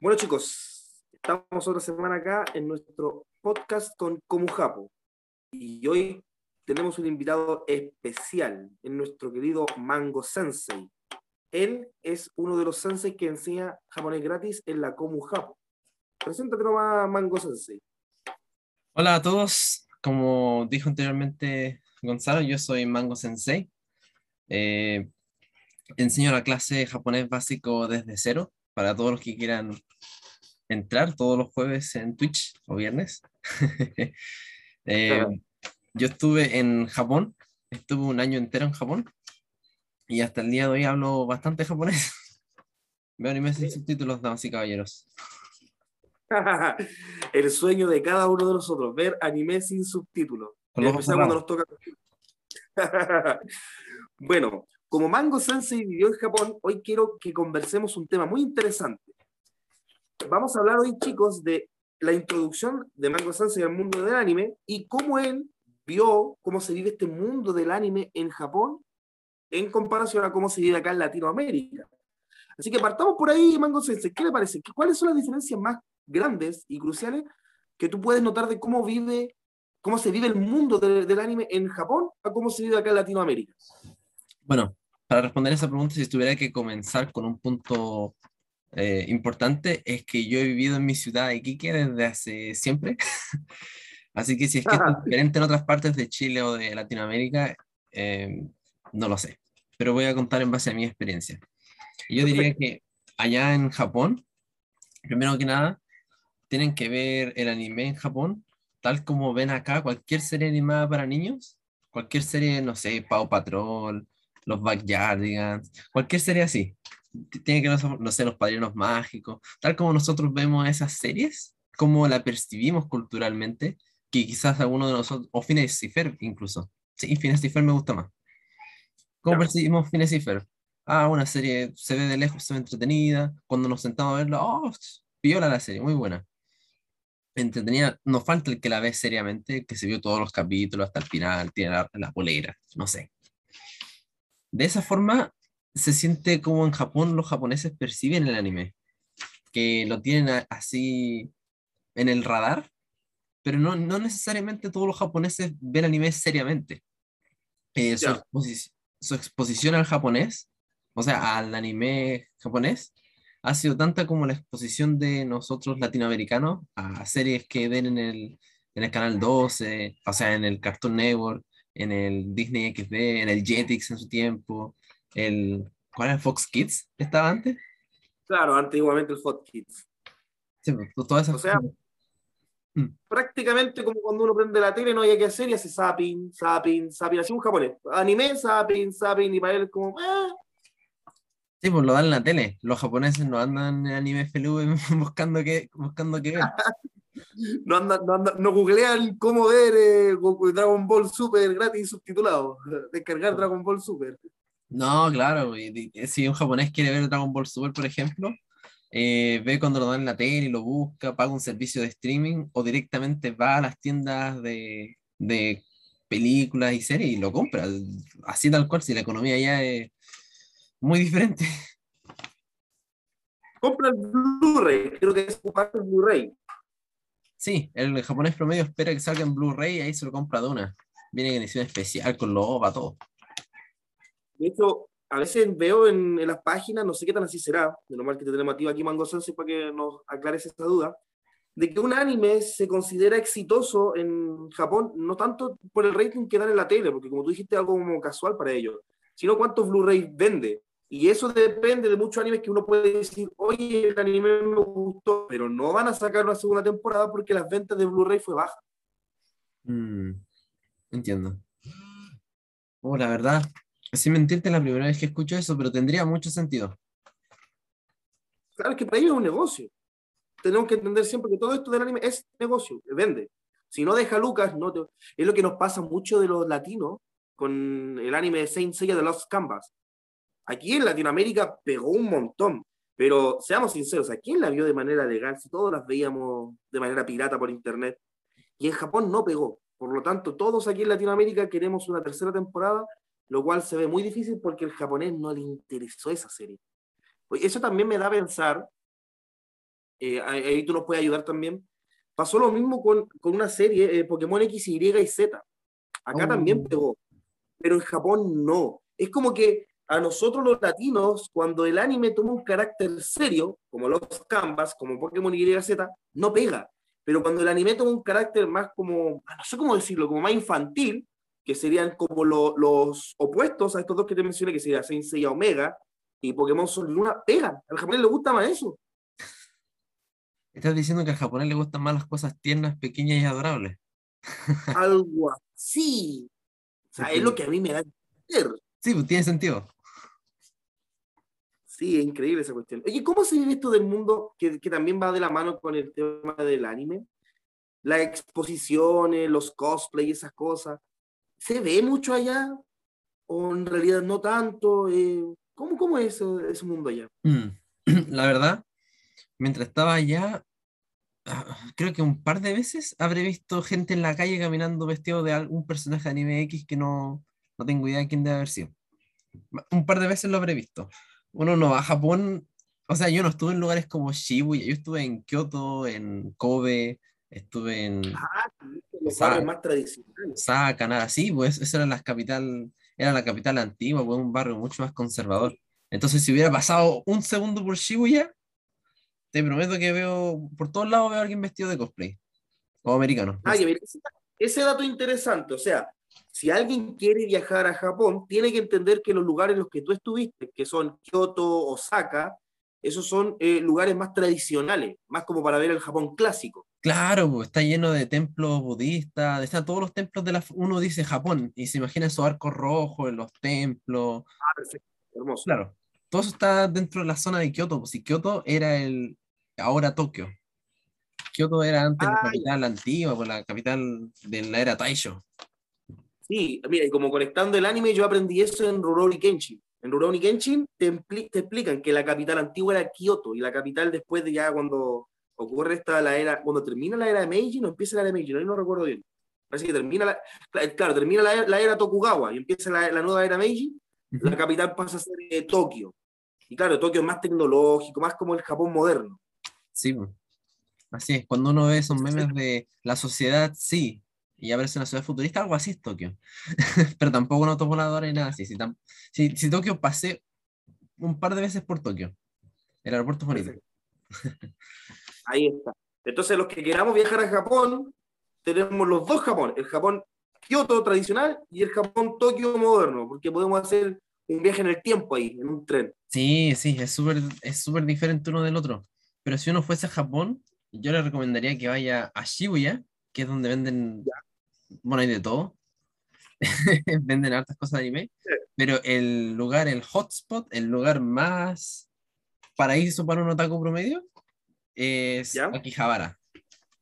Bueno chicos, estamos otra semana acá en nuestro podcast con Comujapo y hoy tenemos un invitado especial en nuestro querido Mango Sensei. Él es uno de los sensei que enseña japonés gratis en la Comujapo. Preséntate nomás, Mango Sensei. Hola a todos, como dijo anteriormente Gonzalo, yo soy Mango Sensei. Eh, enseño la clase japonés básico desde cero para todos los que quieran entrar todos los jueves en Twitch o viernes. Eh, yo estuve en Japón, estuve un año entero en Japón y hasta el día de hoy hablo bastante japonés. Veo animes sin subtítulos, damas y caballeros. el sueño de cada uno de nosotros, ver anime sin subtítulos. cuando nos toca. bueno, como Mango Sensei vivió en Japón, hoy quiero que conversemos un tema muy interesante. Vamos a hablar hoy, chicos, de la introducción de Mango Sensei al mundo del anime y cómo él vio cómo se vive este mundo del anime en Japón en comparación a cómo se vive acá en Latinoamérica. Así que partamos por ahí, Mango Sensei. ¿Qué le parece? ¿Cuáles son las diferencias más grandes y cruciales que tú puedes notar de cómo vive, cómo se vive el mundo del anime en Japón a cómo se vive acá en Latinoamérica? Bueno, para responder esa pregunta, si tuviera que comenzar con un punto eh, importante, es que yo he vivido en mi ciudad de Iquique desde hace siempre. Así que si es que es diferente en otras partes de Chile o de Latinoamérica, eh, no lo sé. Pero voy a contar en base a mi experiencia. Yo diría que allá en Japón, primero que nada, tienen que ver el anime en Japón, tal como ven acá cualquier serie animada para niños, cualquier serie, no sé, Pau Patrol, los Backyardigans, cualquier serie así. Tiene que, no sé, los padrinos mágicos, tal como nosotros vemos esas series, como la percibimos culturalmente, que quizás alguno de nosotros, o Phineas y incluso. Sí, Phineas y me gusta más. ¿Cómo percibimos Phineas y Ah, una serie se ve de lejos, se ve entretenida. Cuando nos sentamos a verla, oh, viola la serie, muy buena. Entretenida, nos falta el que la ve seriamente, que se vio todos los capítulos hasta el final, tiene la, la polera, no sé. De esa forma se siente como en Japón los japoneses perciben el anime, que lo tienen así en el radar, pero no, no necesariamente todos los japoneses ven anime seriamente. Eh, su, exposición al japonés, o sea, al anime japonés, ha sido tanta como la exposición de nosotros latinoamericanos a series que ven en el, en el canal 12, o sea, en el Cartoon Network, en el Disney XD, en el Jetix en su tiempo, el, ¿cuál era el Fox Kids? ¿Estaba antes? Claro, antiguamente el Fox Kids. Sí, pues, todas esas O sea, mm. prácticamente como cuando uno prende la tele, no hay que hacer y hace zapping, zapping, zapping, así un japonés. Anime, zapping, zapping, y para él como... Ah". Sí, pues lo dan en la tele. Los japoneses no andan en anime FLV buscando qué, buscando qué ver. no, anda, no, no googlean cómo ver eh, Dragon Ball Super gratis subtitulado. Descargar Dragon Ball Super. No, claro. Si un japonés quiere ver Dragon Ball Super, por ejemplo, eh, ve cuando lo dan en la tele y lo busca, paga un servicio de streaming o directamente va a las tiendas de, de películas y series y lo compra. Así tal cual, si la economía ya es muy diferente. Compra el Blu-ray, creo que es parte el Blu-ray. Sí, el japonés promedio espera que salga en Blu-ray y ahí se lo compra de una. Viene en edición especial con los OVA, todo. De hecho, a veces veo en, las páginas, no sé qué tan así será, de lo mal que te tenemos aquí Mango Sensei para que nos aclares esta duda, de que un anime se considera exitoso en Japón, no tanto por el rating que dan en la tele, porque como tú dijiste, algo como casual para ellos, sino cuántos Blu-ray vende. Y eso depende de muchos animes que uno puede decir, oye, el anime me gustó, pero no van a sacar una segunda temporada porque las ventas de Blu-ray fue baja. Mm, entiendo. Oh, la verdad, sin mentirte, la primera vez que escucho eso, pero tendría mucho sentido. Claro, es que para ellos es un negocio. Tenemos que entender siempre que todo esto del anime es negocio, vende. Si no deja Lucas, no es lo que nos pasa mucho de los latinos con el anime de Saint Seiya de Lost Canvas Aquí en Latinoamérica pegó un montón, pero seamos sinceros, ¿a quién la vio de manera legal? Si todos las veíamos de manera pirata por internet. Y en Japón no pegó. Por lo tanto, todos aquí en Latinoamérica queremos una tercera temporada, lo cual se ve muy difícil porque el japonés no le interesó esa serie. Pues eso también me da a pensar eh, ahí tú nos puedes ayudar también. Pasó lo mismo con, con una serie, eh, Pokémon X, Y y Z. Acá Oh. también pegó, pero en Japón no. Es como que a nosotros los latinos, cuando el anime toma un carácter serio, como los Canvas, como Pokémon Y y Z, no pega. Pero cuando el anime toma un carácter más como, ah, no sé cómo decirlo, como más infantil, que serían como lo- los opuestos a estos dos que te mencioné, que serían Saint Seiya Omega y Pokémon Sol y Luna, pegan. Al japonés le gusta más eso. Estás diciendo que al japonés le gustan más las cosas tiernas, pequeñas y adorables. Algo así. O sea, es lo que a mí me da. Sí, pues tiene sentido. Sí, es increíble esa cuestión. Oye, ¿cómo se vive esto del mundo que, que también va de la mano con el tema del anime? Las exposiciones, los cosplays, esas cosas. ¿Se ve mucho allá? ¿O en realidad no tanto? Eh, ¿cómo, ¿Cómo es ese, ese mundo allá? Mm. La verdad, mientras estaba allá, ah, creo que un par de veces habré visto gente en la calle caminando vestido de algún personaje de anime X que no, no tengo idea de quién debe haber sido. Un par de veces lo habré visto. Uno no va a Japón, o sea, yo no estuve en lugares como Shibuya, yo estuve en Kioto, en Kobe, estuve en Ah, los Sa- más tradicionales. Osaka, nada así, pues esa era la capital, era la capital antigua, pues un barrio mucho más conservador. Entonces, si hubiera pasado un segundo por Shibuya, te prometo que veo, por todos lados veo a alguien vestido de cosplay, o americano. no Ah, sé. ya, mira, ese, dato es interesante. O sea, si alguien quiere viajar a Japón, tiene que entender que los lugares en los que tú estuviste, que son Kioto, Osaka, esos son eh, lugares más tradicionales, más como para ver el Japón clásico. Claro, pues está lleno de templos budistas, están todos los templos de la... Uno dice Japón y se imagina esos arcos rojos en los templos. Ah, perfecto, hermoso. Claro, todo eso está dentro de la zona de Kioto, pues si Kioto era el... ahora Tokio. Kioto era antes la Ah, capital antigua, pues la capital de la era Taisho. Sí, mira, y como conectando el anime, yo aprendí eso en Rurouni Kenshin. En Rurouni Kenshin te, te explican que la capital antigua era Kioto y la capital después de ya cuando ocurre esta la era, cuando termina la era de Meiji, no empieza la era de Meiji, no, no recuerdo bien. Parece que termina la, cla- claro, termina la, la era Tokugawa y empieza la, la nueva era Meiji, la capital pasa a ser eh, Tokio. Y claro, Tokio es más tecnológico, más como el Japón moderno. Sí, así es. Cuando uno ve esos memes de la sociedad, sí, y aparece una ciudad futurista, algo así es Tokio. Pero tampoco no tomo voladora ni nada así. Si, si, si Tokio pasé un par de veces por Tokio, el aeropuerto es bonito. Ahí está. Entonces, los que queramos viajar a Japón, tenemos los dos Japón, el Japón Kioto tradicional y el Japón Tokio moderno, porque podemos hacer un viaje en el tiempo ahí, en un tren. Sí, sí, es súper es súper diferente uno del otro. Pero si uno fuese a Japón, yo le recomendaría que vaya a Shibuya, que es donde venden, bueno, hay de todo. Venden hartas cosas de anime. Pero el lugar, el hotspot, el lugar más paraíso para un otaku promedio, es ¿Ya? Akihabara.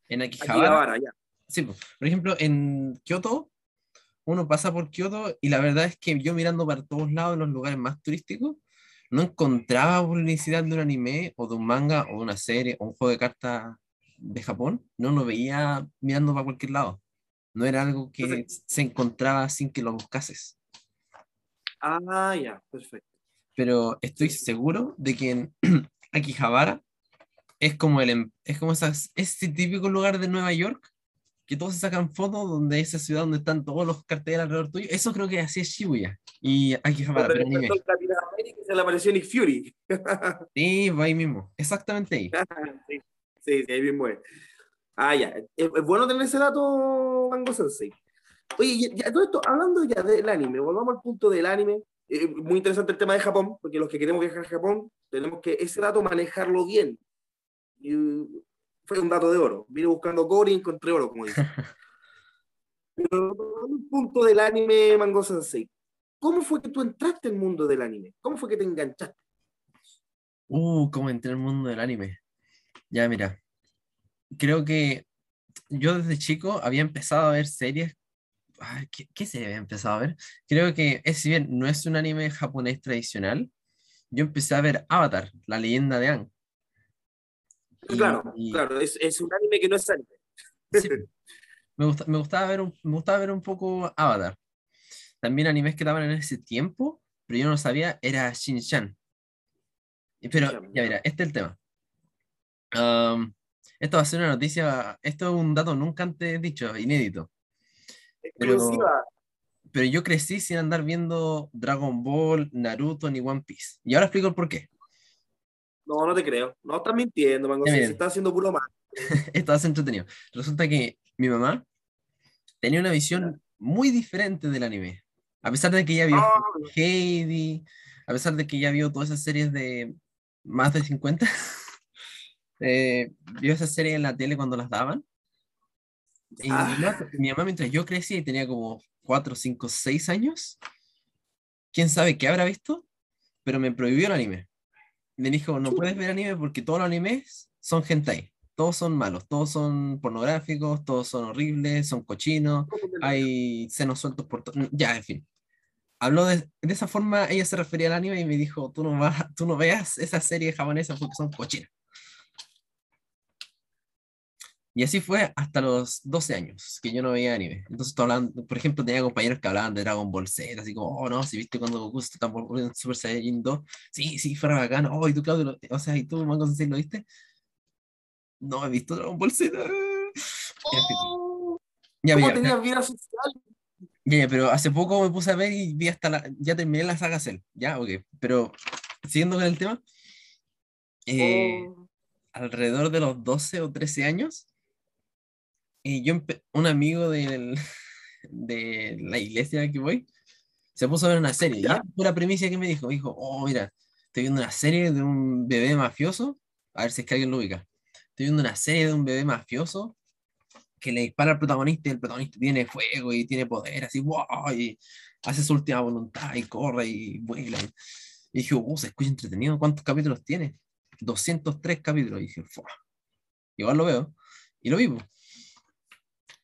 En Akihabara, Habana, ya. sí, po. por ejemplo, en Kioto, uno pasa por Kioto y la verdad es que yo mirando para todos lados en los lugares más turísticos, no encontraba publicidad de un anime o de un manga o de una serie o un juego de cartas de Japón, no lo veía mirando para cualquier lado. No era algo que Perfecto. se encontraba sin que lo buscases. Ah, ya, perfecto. Pero estoy seguro de que en Akihabara es como el em- es como esas, ese típico lugar de Nueva York que todos se sacan fotos donde esa ciudad donde están todos los carteles alrededor tuyo. Eso creo que así es Shibuya y Akihabara, pero Donde anime. América se le apareció Nick Fury. Sí, va ahí mismo, exactamente ahí. sí, sí, ahí mismo es. Ah, ya. Es, es bueno tener ese dato, Mango Sensei. Oye, ya, todo esto, hablando ya del anime, volvamos al punto del anime. Eh, muy interesante el tema de Japón, porque los que queremos viajar a Japón, tenemos que ese dato manejarlo bien. Y, uh, fue un dato de oro. Vine buscando oro y encontré oro, como dicen. Pero el punto del anime, Mango Sensei. ¿Cómo fue que tú entraste al mundo del anime? ¿Cómo fue que te enganchaste? Uh, cómo entré al mundo del anime. Ya, mira, creo que yo desde chico había empezado a ver series. Ay, ¿qué, qué serie había empezado a ver? Creo que, es, si bien no es un anime japonés tradicional, yo empecé a ver Avatar, la leyenda de Aang. Y- claro, y- claro, es, es un anime que no es anime. sí, me, gusta- me gustaba ver un, me gustaba ver un poco Avatar. También animes que estaban en ese tiempo, pero yo no sabía, era Shin-Chan. Pero, ya. mira, este es el tema. Um, esto va a ser una noticia, esto es un dato nunca antes dicho, inédito. Pero, Exclusiva. pero yo crecí sin andar viendo Dragon Ball, Naruto ni One Piece. Y ahora explico el por qué. No, no te creo. No estás mintiendo, Mango miren. Estás haciendo puro mal. Hace entretenido. Resulta que mi mamá tenía una visión muy diferente del anime. A pesar de que ella vio Ah, Heidi, a pesar de que ya vio todas esas series de más de 50, eh, vio esas series en la tele cuando las daban. Y mi Ah. mamá, mi mamá, mientras yo crecía y tenía como 4, 5, 6 años, quién sabe qué habrá visto, pero me prohibió el anime. Me dijo, no puedes ver anime porque todos los animes son hentai. Todos son malos, todos son pornográficos, todos son horribles, son cochinos, hay senos sueltos por todo. Ya, en fin. Habló de, de esa forma, ella se refería al anime y me dijo, tú no, vas, tú no veas esas series japonesas porque son cochinas. Y así fue hasta los 12 años que yo no veía anime. Entonces, tú hablan- por ejemplo, tenía compañeros que hablaban de Dragon Ball Z, así como, oh no, si viste cuando Goku se transformó en Super Saiyan 2, sí, sí, fue bacán, oh, y tú, Claudio, lo- o sea, y tú, Mango Sensei, ¿lo viste? No he visto Dragon Ball Z. Fin. Ya, ¿Cómo ya, tenías vida social? ya, pero hace poco me puse a ver y vi hasta la, ya terminé la saga Cell, ya, ok, pero siguiendo con el tema, eh, Oh, alrededor de los 12 o 13 años, eh, yo un amigo del- de la iglesia que voy, se puso a ver una serie, y ¿Ya? fue la premisa que me dijo, me dijo, oh, mira, estoy viendo una serie de un bebé mafioso, a ver si es que alguien lo ubica, estoy viendo una serie de un bebé mafioso que le dispara al protagonista y el protagonista tiene fuego y tiene poder, así, wow, y hace su última voluntad y corre y vuela. Y, y dije, oh, se escucha entretenido, ¿cuántos capítulos tiene? 203 capítulos. Y dije, "Fua". igual lo veo. Y lo vivo.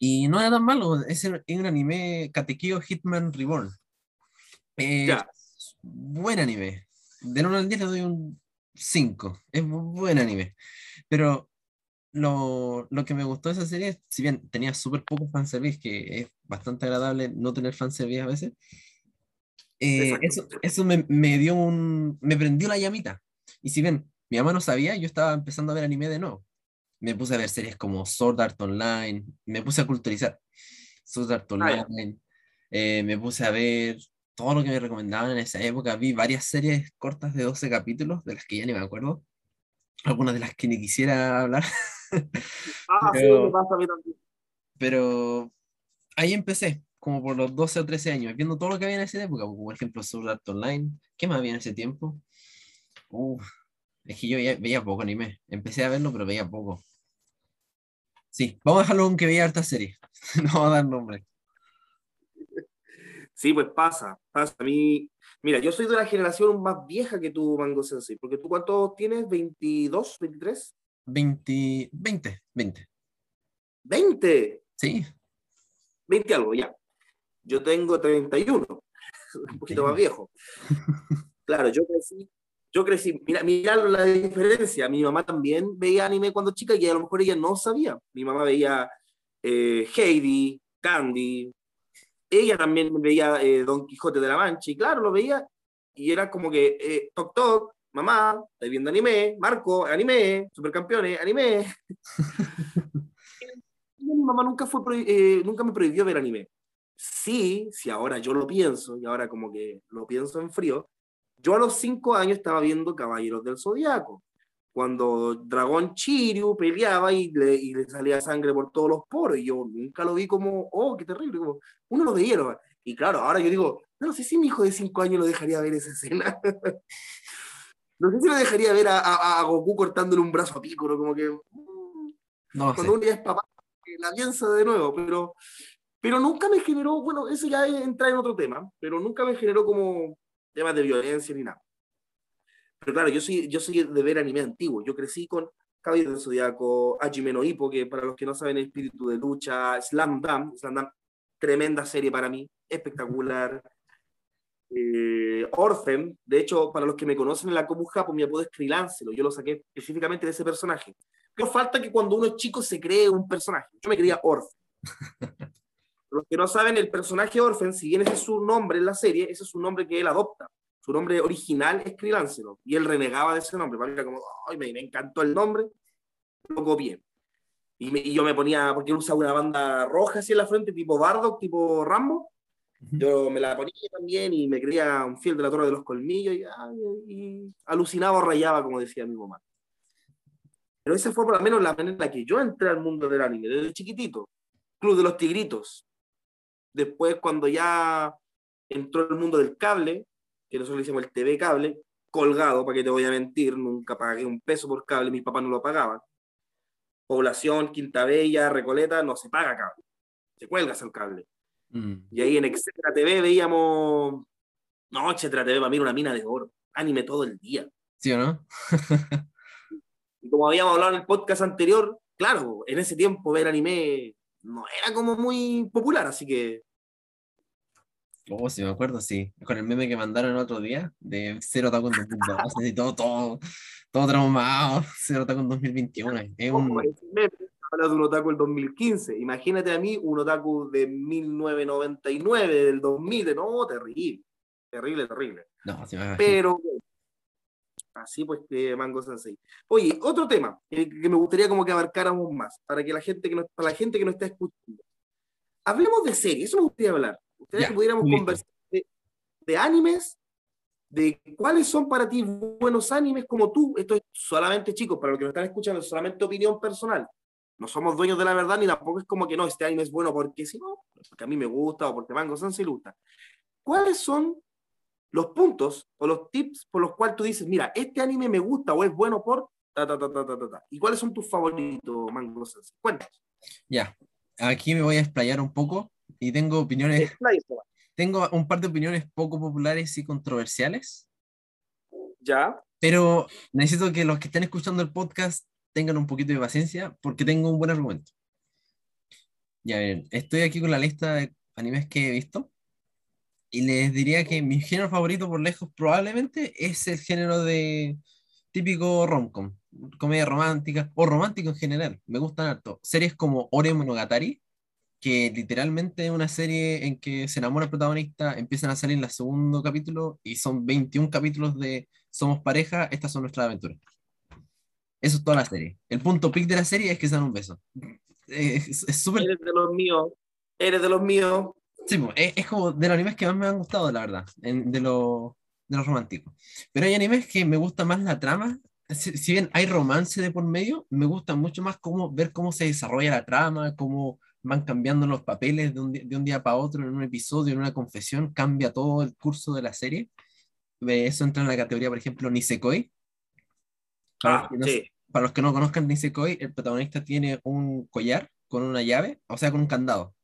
Y no era tan malo, es un anime Katekyo Hitman Reborn. Es Ya. buen anime. Del 1 al 10 le doy un 5. Es bu- buen anime. Pero lo, lo que me gustó de esa serie, si bien tenía súper poco fanservice, que es bastante agradable no tener fanservice a veces, eh, eso, eso me, me dio un. me prendió la llamita. Y si bien mi mamá no sabía, yo estaba empezando a ver anime de nuevo. Me puse a ver series como Sword Art Online, me puse a culturizar. Sword Art Ah. Online, eh, me puse a ver todo lo que me recomendaban en esa época. Vi varias series cortas de 12 capítulos, de las que ya ni me acuerdo. Algunas de las que ni quisiera hablar. Ah, sí, Pero- me pasa a mí también. Pero ahí empecé, como por los 12 o 13 años, viendo todo lo que había en esa época, como por ejemplo Sword Art Online. ¿Qué más había en ese tiempo? Uf, es que yo veía, veía poco anime. Empecé a verlo, pero veía poco. Sí, vamos a dejarlo aunque veía harta serie. no vamos a dar nombre. Sí, pues pasa, pasa. A mí, mira, yo soy de la generación más vieja que tú, Mango Sensei, porque tú cuántos tienes, 22, 23, 20, 20, 20. 20, Sí, 20 algo, ya. Yo tengo 31, un poquito más viejo. Claro, yo crecí, yo crecí, mira, mira la diferencia, mi mamá también veía anime cuando chica y a lo mejor ella no sabía. Mi mamá veía eh, Heidi, Candy, ella también veía eh, Don Quijote de la Mancha y claro, lo veía y era como que, eh, toc toc, mamá, ¿estás viendo anime? Marco, anime, supercampeones, anime. mi mamá nunca, fue eh, nunca me prohibió ver anime. Sí, si ahora yo lo pienso, y ahora como que lo pienso en frío, yo a los cinco años estaba viendo Caballeros del Zodiaco, cuando Dragón Chiryu peleaba y le, y le salía sangre por todos los poros, y yo nunca lo vi como, oh, qué terrible, como, uno lo veía, ¿no? y claro, ahora yo digo, no sé si mi hijo de cinco años lo dejaría ver esa escena. no sé si lo dejaría ver a, a- a Goku cortándole un brazo a Piccolo, como que... mm, no lo sé. cuando uno ya es papá, la piensa de nuevo, pero, pero nunca me generó, bueno, eso ya entra en otro tema, pero nunca me generó como temas de violencia ni nada. Pero claro, yo soy, yo soy de ver anime antiguo, yo crecí con Caballero del Zodiaco, Hajime no Ippo, que para los que no saben es espíritu de lucha, Slam Dunk, Slam Dunk, tremenda serie para mí, espectacular. Eh, Orphan, de hecho, para los que me conocen en la Comu Japón, mi apodo es Krilancelo, yo lo saqué específicamente de ese personaje. Pero falta que cuando uno es chico se cree un personaje. Yo me creía Orphan. Los que no saben, el personaje Orphan, si bien ese es su nombre en la serie, ese es un nombre que él adopta. Su nombre original es Krilancelo. Y él renegaba de ese nombre. Era como, ay, me, me encantó el nombre. lo copié. Y, me- y yo me ponía, porque él usaba una banda roja así en la frente, tipo Bardock, tipo Rambo. Yo me la ponía también y me creía un fiel de la Torre de los Colmillos y, ay, y alucinaba o rayaba, como decía mi mamá. Pero esa fue por lo menos la manera en la que yo entré al mundo del anime, desde chiquitito. Club de los Tigritos. Después, cuando ya entró el mundo del cable, que nosotros le decíamos el TV cable, colgado, para que te voy a mentir, nunca pagué un peso por cable, mis papás no lo pagaban. Población, Quinta Bella, Recoleta, no se paga cable. Se cuelgas el cable. Mm. Y ahí en Etcétera TV veíamos. No, Etcétera TV para mí era una mina de oro. Anime todo el día. ¿Sí o no? Y como habíamos hablado en el podcast anterior, claro, en ese tiempo ver anime no era como muy popular, así que. Oh, sí, me acuerdo, sí. Con el meme que mandaron el otro día de Cero Otaku en 2002, así todo, todo, todo traumado. Cero Otaku en 2021. Es un... Ojo, meme habla de un otaku del 2015. Imagínate a mí un otaku de 1999, del 2000. de- No, terrible. Terrible, terrible. No, sí me. Pero así pues que Mango Sensei. Oye, otro tema que, que me gustaría como que abarcáramos más, para que la gente que nos, para la gente que nos está escuchando. Hablemos de series, eso me gustaría hablar. Ustedes que pudiéramos listo. conversar de, de animes, de cuáles son para ti buenos animes como tú. Esto es solamente, chicos, para los que nos están escuchando, es solamente opinión personal. No somos dueños de la verdad, ni tampoco es como que no, este anime es bueno porque si no, porque a mí me gusta o porque Mango Sensei le gusta. ¿Cuáles son los puntos o los tips por los cuales tú dices, mira, este anime me gusta o es bueno por ta, ta, ta, ta, ta, ta, ta? ¿Y cuáles son tus favoritos, Mango Sensei? Cuéntanos. Ya, aquí me voy a explayar un poco y tengo opiniones, Expláyate. tengo un par de opiniones poco populares y controversiales, ¿Ya? pero necesito que los que estén escuchando el podcast tengan un poquito de paciencia porque tengo un buen argumento. Ya ven, estoy aquí con la lista de animes que he visto y les diría que mi género favorito por lejos probablemente es el género de típico romcom, comedia romántica o romántico en general. Me gustan harto. Series como Ore Monogatari, que literalmente es una serie en que se enamora el protagonista, empiezan a salir en el segundo capítulo y son 21 capítulos de somos pareja, estas son nuestras aventuras. Eso es toda la serie. El punto pic de la serie es que se dan un beso. Es súper Eres de los míos. Eres de los míos. Sí, es, es como de los animes que más me han gustado, la verdad, en- de, lo- de los románticos. Pero hay animes que me gusta más la trama. Si, si bien hay romance de por medio, me gusta mucho más cómo, ver cómo se desarrolla la trama, cómo van cambiando los papeles de un, de un día para otro, en un episodio, en una confesión, cambia todo el curso de la serie. Eh, Eso entra en la categoría, por ejemplo, Nisekoi. Para los Ah, no- sí. para los que no conozcan Nisekoi, el protagonista tiene un collar con una llave, o sea, con un candado.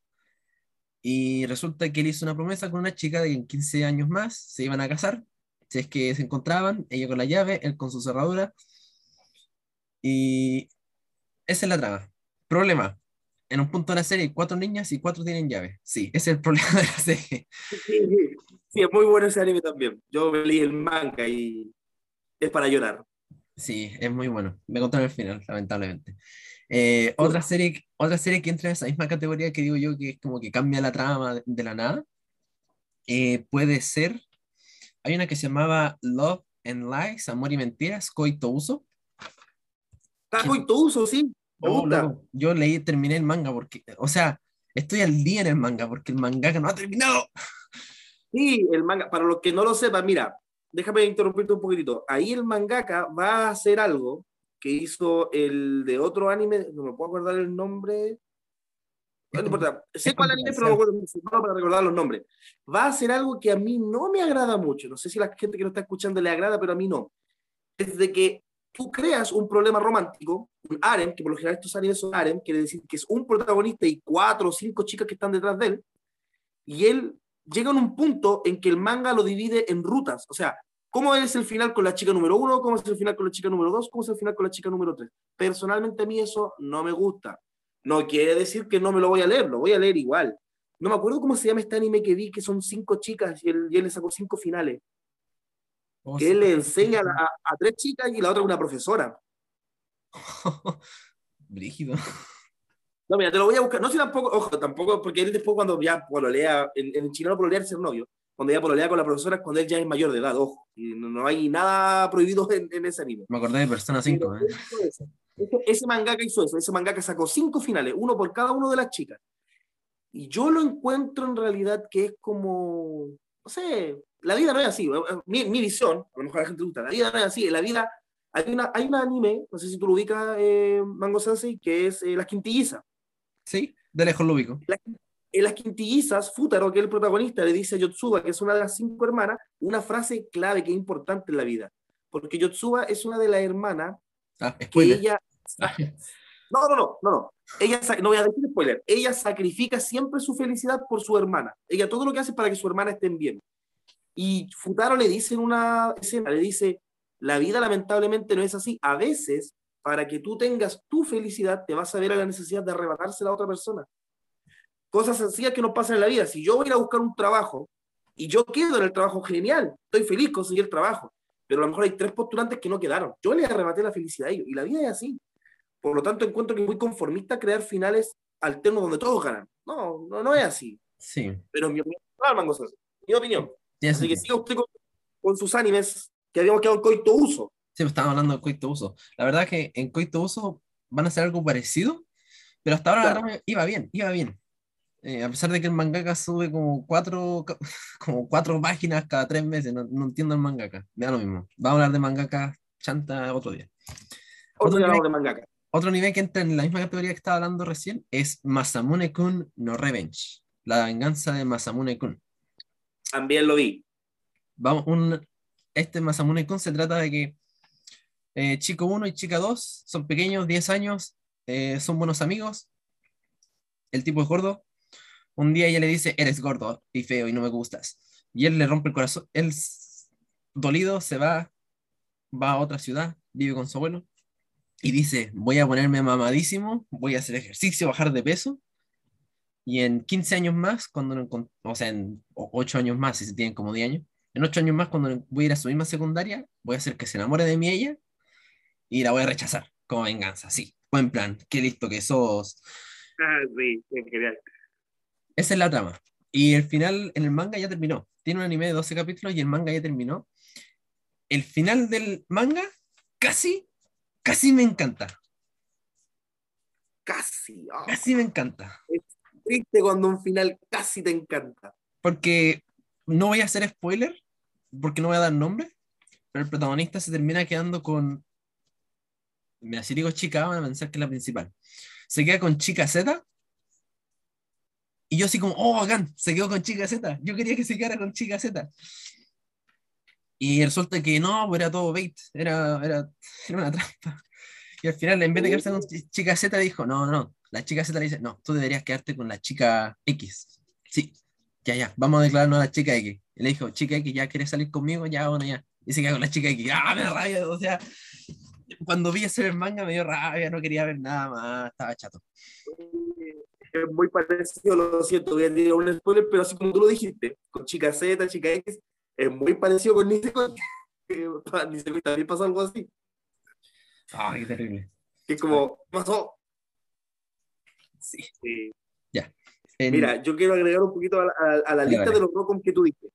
Y resulta que él hizo una promesa con una chica de que en 15 años más se iban a casar. Si es que se encontraban, ella con la llave, él con su cerradura. Y esa es la trama. Problema. En un punto de la serie hay cuatro niñas y cuatro tienen llave. Sí, ese es el problema de la serie. Sí, sí, es muy bueno ese anime también. Yo leí el manga y es para llorar. Sí, es muy bueno. Me contaron el final, lamentablemente. Eh, otra serie, otra serie que entra en esa misma categoría que digo yo que es como que cambia la trama de, la nada. eh, puede ser. Hay una que se llamaba Love and Lies, Amor y Mentiras, Coito Uso. Está muy uso, sí. Me gusta. loco, yo leí, terminé el manga porque, o sea, estoy al día en el manga porque el mangaka no ha terminado. Sí, el manga, para los que no lo sepan, mira, déjame interrumpirte un poquitito. Ahí el mangaka va a hacer algo que hizo el de otro anime, no me puedo acordar el nombre. No importa, sé cuál anime, pero no me acuerdo para recordar los nombres. Va a hacer algo que a mí no me agrada mucho. No sé si a la gente que lo está escuchando le agrada, pero a mí no. Es de que tú creas un problema romántico, un harem, que por lo general estos animes son harem, quiere decir que es un protagonista y cuatro o cinco chicas que están detrás de él, y él llega a un punto en que el manga lo divide en rutas. O sea, ¿cómo es el final con la chica número uno? ¿Cómo es el final con la chica número dos? ¿Cómo es el final con la chica número tres? Personalmente a mí eso no me gusta. No quiere decir que no me lo voy a leer, lo voy a leer igual. No me acuerdo cómo se llama este anime que vi, que son cinco chicas y él, y él le sacó cinco finales. Oh, Que él le enseña a, a tres chicas y la otra una profesora. Brígido. No, mira, te lo voy a buscar. No sé tampoco, ojo, tampoco, porque él después cuando ya pololea, en, en chileno pololear es ser novio, cuando ya pololea con la profesora es cuando él ya es mayor de edad, ojo. Y no, no hay nada prohibido en, en ese anime. Me acordé de Persona 5. Pero ¿eh? Ese, ese mangaka hizo eso, ese mangaka sacó cinco finales, uno por cada uno de las chicas. Y yo lo encuentro en realidad que es como, no sé, la vida no es así, eh, eh, mi, mi visión, a lo mejor a la gente le gusta, la vida no es así, la vida, hay, una, hay un anime, no sé si tú lo ubicas, eh, Mango Sensei, que es eh, Las Quintillizas. Sí, de lejos lo ubico. La- en Las Quintillizas, Futaro, que es el protagonista, le dice a Yotsuba, que es una de las cinco hermanas, una frase clave que es importante en la vida. Porque Yotsuba es una de las hermanas Ah, que spoiler. ella No, no, no, no, no. Ella, no voy a decir spoiler. Ella sacrifica siempre su felicidad por su hermana. Ella todo lo que hace es para que su hermana estén bien. Y Futaro le dice en una escena, le dice, la vida lamentablemente no es así. A veces, para que tú tengas tu felicidad, te vas a ver a la necesidad de arrebatársela a otra persona. Cosas sencillas que nos pasan en la vida. Si yo voy a ir a buscar un trabajo y yo quedo en el trabajo, genial, estoy feliz, conseguí el trabajo. Pero a lo mejor hay tres postulantes que no quedaron. Yo les arrebaté la felicidad a ellos. Y la vida es así. Por lo tanto, encuentro que es muy conformista crear finales alternos donde todos ganan. No, no, no es así. Sí, Pero en mi opinión, Sensei, mi opinión. tiene Así que siga usted con, con sus animes que habíamos quedado en coito uso. Sí, pues, estábamos hablando de Coito Uso. La verdad es que en Coito Uso van a hacer algo parecido, pero hasta ahora Claro. iba bien, iba bien. Eh, a pesar de que el mangaka sube como cuatro, como cuatro páginas cada tres meses, no, no entiendo el mangaka. Me da lo mismo. Vamos a hablar de mangaka chanta otro día. Otro Otro nivel- de mangaka. Otro nivel que entra en la misma categoría que estaba hablando recién es Masamune-kun no Revenge. La venganza de Masamune-kun. También lo vi. Vamos, un, este Masamune-kun se trata de que eh, chico 1 y chica 2 son pequeños, 10 años, eh, son buenos amigos. El tipo es gordo. Un día ella le dice, eres gordo y feo y no me gustas. Y él le rompe el corazón. Él, dolido, se va, va a otra ciudad, vive con su abuelo y dice, voy a ponerme mamadísimo, voy a hacer ejercicio, bajar de peso. Y en 15 años más, cuando encon- o sea, en 8 años más, si se tienen como 10 años, en 8 años más, cuando voy a ir a su misma secundaria, voy a hacer que se enamore de mí ella y la voy a rechazar como venganza, sí. Buen plan, qué listo que sos. Ah, sí, genial. Esa es la trama. Y el final en el manga ya terminó. Tiene un anime de 12 capítulos y el manga ya terminó. El final del manga casi, casi me encanta. Casi. ah, Casi me encanta. triste cuando un final casi te encanta. Porque no voy a hacer spoiler, porque no voy a dar nombre, pero el protagonista se termina quedando con. Mira, si digo chica, van a pensar que es la principal. Se queda con chica Z. Yo así como, oh, bacán, se quedó con chica Z. Yo quería que se quedara con chica Z. Y resulta que no, pues era todo bait, era, era, era una trampa. Y al final, en vez de quedarse con chi- chica Z, dijo, no, no. La chica Z le dice, no, tú deberías quedarte con la chica X. Sí, ya, ya, vamos a declararnos a la chica X. Y le dijo, chica X, ¿ya quieres salir conmigo? Ya, bueno, ya. Y se queda con la chica X. ¡Ah, me rabia! O sea, cuando vi ese manga me dio rabia, no quería ver nada más, estaba chato. Es muy parecido, lo siento, voy a tirar un spoiler, pero así como tú lo dijiste, con chica Z, chica X, es muy parecido con Nisekoi. Eh, Nisekoi también pasa algo así. Ay, qué terrible. Que es como, ¿qué pasó? Sí. Sí. En- Mira, yo quiero agregar un poquito a la, a- a la Dale, lista de los Rocom que tú dices.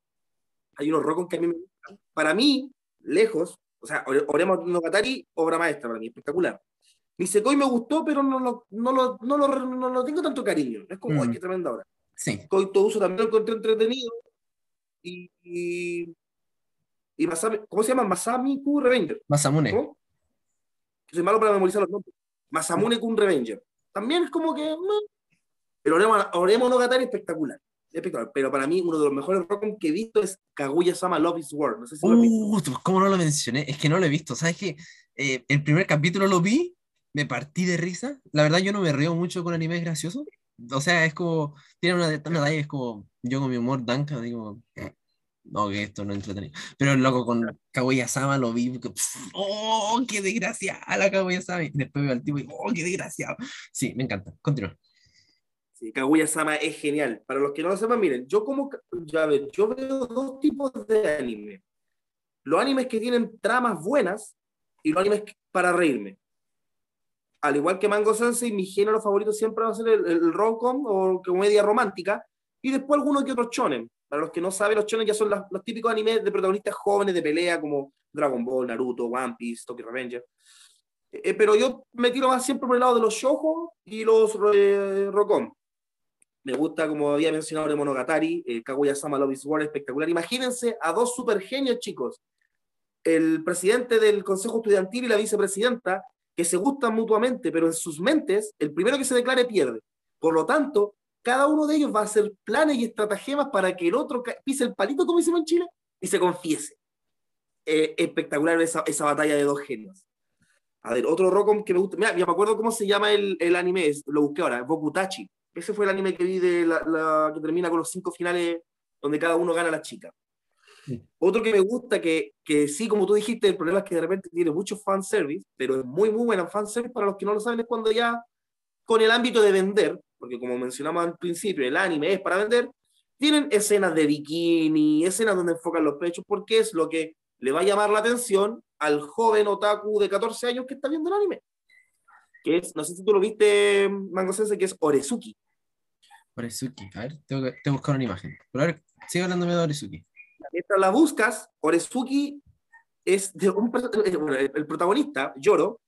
Hay unos Rocom que a mí me gustan. Para mí, lejos, o sea, Ore- Oremo no Katari, obra maestra para mí, espectacular. Nisekoi me gustó, pero no lo, no lo, no lo, no lo tengo tanto cariño. Es como, Mm. ay, qué tremenda obra. sí, Coito Uso también lo encontré entretenido. Y, y, y Masami, ¿cómo se llama? Masami Q Revenger. Masamune. ¿Cómo? Soy malo para memorizar los nombres. Masamune Kun Revenger. También es como que. meh. Pero Oremo, Oremo no Gatari espectacular. Espectacular. Pero para mí, uno de los mejores Rockom que he visto es Kaguya Sama Love is War. No sé si lo has visto. Uh, tú, ¿cómo no lo mencioné? Es que no lo he visto. ¿Sabes qué? Eh, el primer capítulo lo vi, me partí de risa. La verdad, yo no me río mucho con animes graciosos. O sea, es como, tiene una, una es como, yo con mi humor danca, digo, "Eh, no, que esto no es entretenido. Pero loco con Kaguya-sama lo vi, que, pf, ¡oh, qué desgraciada la Kaguya-sama! Y después veo al tipo y, ¡oh, qué desgraciado! Sí, me encanta. Continúa. Sí, Kaguya Sama es genial. Para los que no lo sepan, miren, yo como. Ya ven, yo veo dos tipos de anime. Los animes que tienen tramas buenas y los animes para reírme. Al igual que Mango Sensei, mi género favorito siempre va a ser el, el rom-com o comedia romántica. Y después algunos que otros shonen. Para los que no saben, los shonen ya son las- los típicos animes de protagonistas jóvenes de pelea como Dragon Ball, Naruto, One Piece, Tokyo Revenger. Eh, pero yo me tiro más siempre por el lado de los shoujo y los eh, rocón. Me gusta, como había mencionado, el Monogatari, el Kaguya-sama Love is War, espectacular. Imagínense a dos super genios, chicos. El presidente del consejo estudiantil y la vicepresidenta, que se gustan mutuamente, pero en sus mentes, el primero que se declare pierde. Por lo tanto, cada uno de ellos va a hacer planes y estratagemas para que el otro pise el palito, como decimos en Chile, y se confiese. Eh, espectacular esa, esa, batalla de dos genios. A ver, otro Rocom que me gusta. Mira, me acuerdo cómo se llama el, el anime, lo busqué ahora, Bokutachi. Ese fue el anime que vi de la, que termina con los cinco finales donde cada uno gana a la chica. Sí. Otro que me gusta, que, que sí, como tú dijiste, el problema es que de repente tiene mucho fanservice, pero es muy, muy buena fanservice para los que no lo saben, es cuando ya con el ámbito de vender, porque como mencionamos al principio, el anime es para vender, tienen escenas de bikini, escenas donde enfocan los pechos, porque es lo que le va a llamar la atención al joven otaku de 14 años que está viendo el anime. Que es, no sé si tú lo viste, Mango Sensei, que es Orezuki. Orezuki, a ver, tengo que, tengo que buscar una imagen. Pero a ver, sigue hablándome de Orezuki. Mientras la buscas, Orezuki es de un, bueno, el, protagonista, Yoro,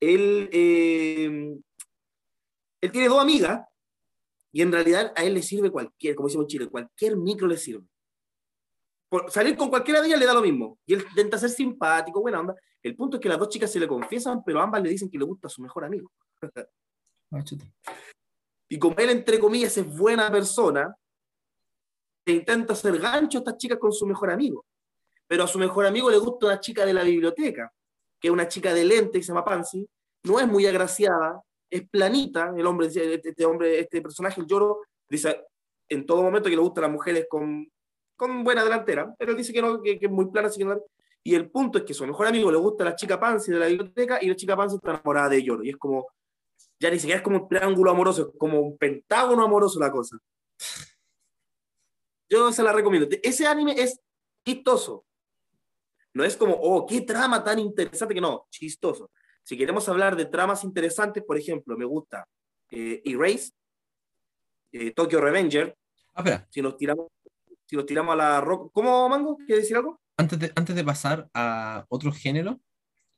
él, eh, él tiene dos amigas y en realidad a él le sirve cualquier, como decimos en Chile, cualquier micro le sirve. Por salir con cualquiera de ellas le da lo mismo. Y él intenta ser simpático, buena onda. El punto es que las dos chicas se le confiesan, pero ambas le dicen que le gusta a su mejor amigo. y como él, entre comillas, es buena persona, intenta hacer gancho a estas chicas con su mejor amigo. Pero a su mejor amigo le gusta una chica de la biblioteca, que es una chica de lente que se llama Pansy, no es muy agraciada, es planita, el hombre, este hombre, este personaje, el lloro, dice en todo momento que le gustan las mujeres con, con buena delantera, pero dice que no, que, es muy plana, así que no, y el punto es que su mejor amigo le gusta la chica Pansy de la biblioteca y la chica Pansy está enamorada de Lloro, y es como, ya ni siquiera es como un triángulo amoroso, es como un pentágono amoroso la cosa. Yo se la recomiendo. Ese anime es chistoso. No es como, oh, qué trama tan interesante, que no, chistoso. Si queremos hablar de tramas interesantes, por ejemplo, me gusta eh, Erase, eh, Tokyo Revenger. Ah, espera. Si nos tiramos, si nos tiramos a la rock. ¿Cómo, Mango? ¿Quieres decir algo? Antes de, antes de pasar a otro género,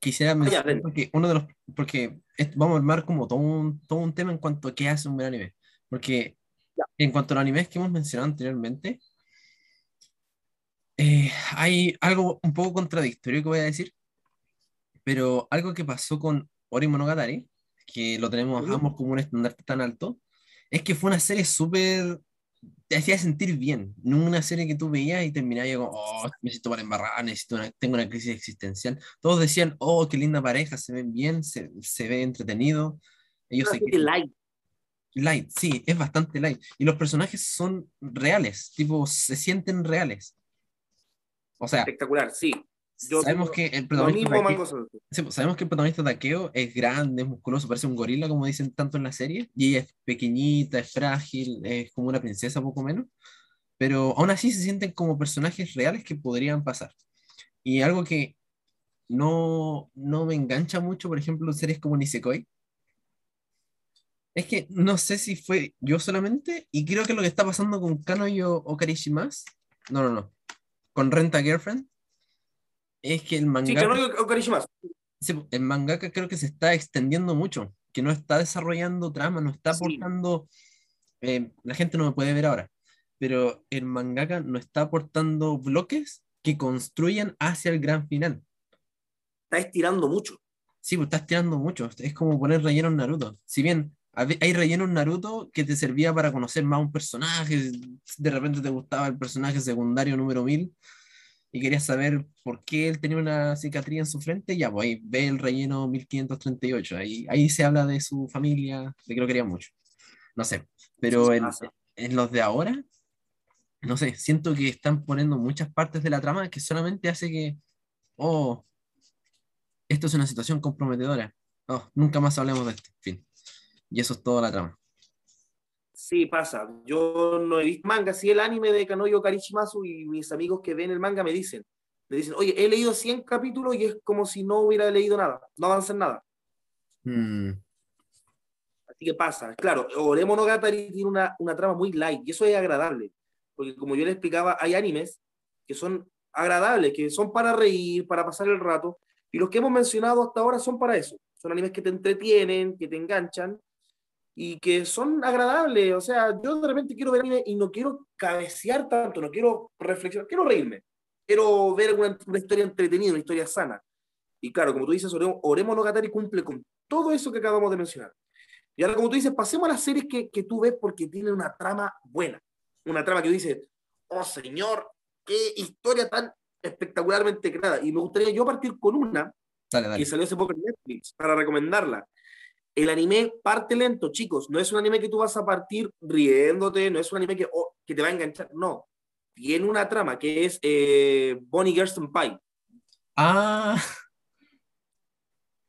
quisiera mencionar, ah, ya, porque uno de los, porque vamos a armar como todo un, todo un tema en cuanto a qué hace un buen anime. Porque ya. en cuanto a los animes que hemos mencionado anteriormente, eh, hay algo un poco contradictorio que voy a decir, pero algo que pasó con Ori Monogatari, que lo tenemos ambos como un estandarte tan alto, es que fue una serie súper te hacía sentir bien, no una serie que tú veías y terminabas como, oh, necesito para embarrar, necesito una, tengo una crisis existencial. Todos decían, oh, qué linda pareja, se ven bien, se, se ve entretenido. Ellos se que... light. Light, sí, es bastante light. Y los personajes son reales, tipo, se sienten reales. O sea, espectacular, sí. Yo sabemos que el protagonista Takeo, sí, pues, sabemos que el protagonista Takeo es grande, es musculoso, parece un gorila, como dicen tanto en la serie, y ella es pequeñita, es frágil, es como una princesa poco menos, pero aún así se sienten como personajes reales que podrían pasar. Y algo que no, no me engancha mucho, por ejemplo, series como Nisekoi, es que no sé si fue yo solamente, y creo que lo que está pasando con Kanoyo Okarishimas, no, no, no, con Renta Girlfriend, es que el mangaka. Sí, el mangaka creo que se está extendiendo mucho, que no está desarrollando trama, no está aportando. Sí. Eh, la gente no me puede ver ahora, pero el mangaka no está aportando bloques que construyan hacia el gran final. Está estirando mucho. Sí, pues está estirando mucho. Es como poner relleno en Naruto. Si bien hay relleno en Naruto que te servía para conocer más un personaje, de repente te gustaba el personaje secundario número 1000 y querías saber por qué él tenía una cicatriz en su frente, ya, pues ahí ve el relleno 1538, ahí, ahí se habla de su familia, de que lo quería mucho. No sé, pero en, en, los de ahora, no sé, siento que están poniendo muchas partes de la trama que solamente hace que, oh, esto es una situación comprometedora, oh, nunca más hablemos de esto, fin. Y eso es toda la trama. Sí, pasa. Yo no he visto manga, sí el anime de Kanoyo Karishimasu y mis amigos que ven el manga me dicen, me dicen, oye, he leído 100 capítulos y es como si no hubiera leído nada, no avanza en nada. Mm. Así que pasa. Claro, Ore Monogatari tiene una, una trama muy light y eso es agradable, porque como yo le explicaba, hay animes que son agradables, que son para reír, para pasar el rato, Y los que hemos mencionado hasta ahora son para eso. Son animes que te entretienen, que te enganchan y que son agradables. O sea, yo de repente quiero ver anime y no quiero cabecear tanto, no quiero reflexionar, quiero reírme. Quiero ver una, una historia entretenida, una historia sana. Y claro, como tú dices, Oremo, Oremo Nogatari cumple con todo eso que acabamos de mencionar. Y ahora, como tú dices, pasemos a las series que, que tú ves porque tienen una trama buena. Una trama que dice, oh señor, qué historia tan espectacularmente creada. Y me gustaría yo partir con una Dale, dale. que salió hace poco en Netflix para recomendarla. El anime parte lento, chicos. No es un anime que tú vas a partir riéndote, no es un anime que, oh, que te va a enganchar. No. Tiene una trama que es eh, Bonnie Gersten Pie. Ah,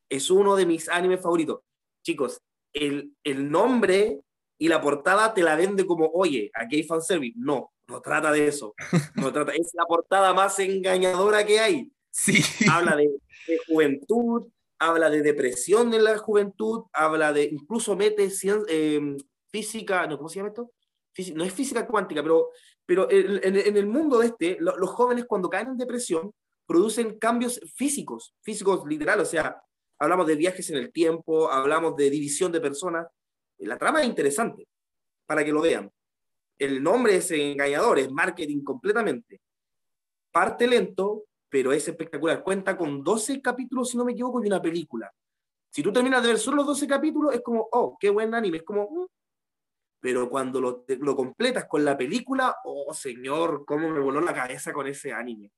Es uno de mis animes favoritos. Chicos, el, el nombre y la portada te la vende como, oye, aquí hay fanservice. No, no trata de eso. No trata, es la portada más engañadora que hay. sí. habla de, de juventud, habla de depresión en la juventud, habla de, incluso mete cien- eh, física, no, ¿cómo se llama esto? No es física cuántica, pero, pero en, el mundo de este, lo- los jóvenes cuando caen en depresión producen cambios físicos, físicos literal, o sea, hablamos de viajes en el tiempo, hablamos de división de personas. La trama es interesante, para que lo vean. El nombre es engañador, es marketing completamente. Parte lento, pero es espectacular. Cuenta con 12 capítulos, si no me equivoco, y una película. Si tú terminas de ver solo los 12 capítulos, es como, oh, qué buen anime, es como, mm. pero cuando lo, lo completas con la película, oh, señor, cómo me voló la cabeza con ese anime.